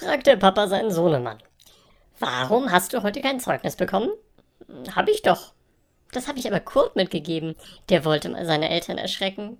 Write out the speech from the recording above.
fragte Papa seinen Sohnemann. Warum hast du heute kein Zeugnis bekommen? Hm, hab ich doch. Das habe ich aber Kurt mitgegeben. Der wollte mal seine Eltern erschrecken.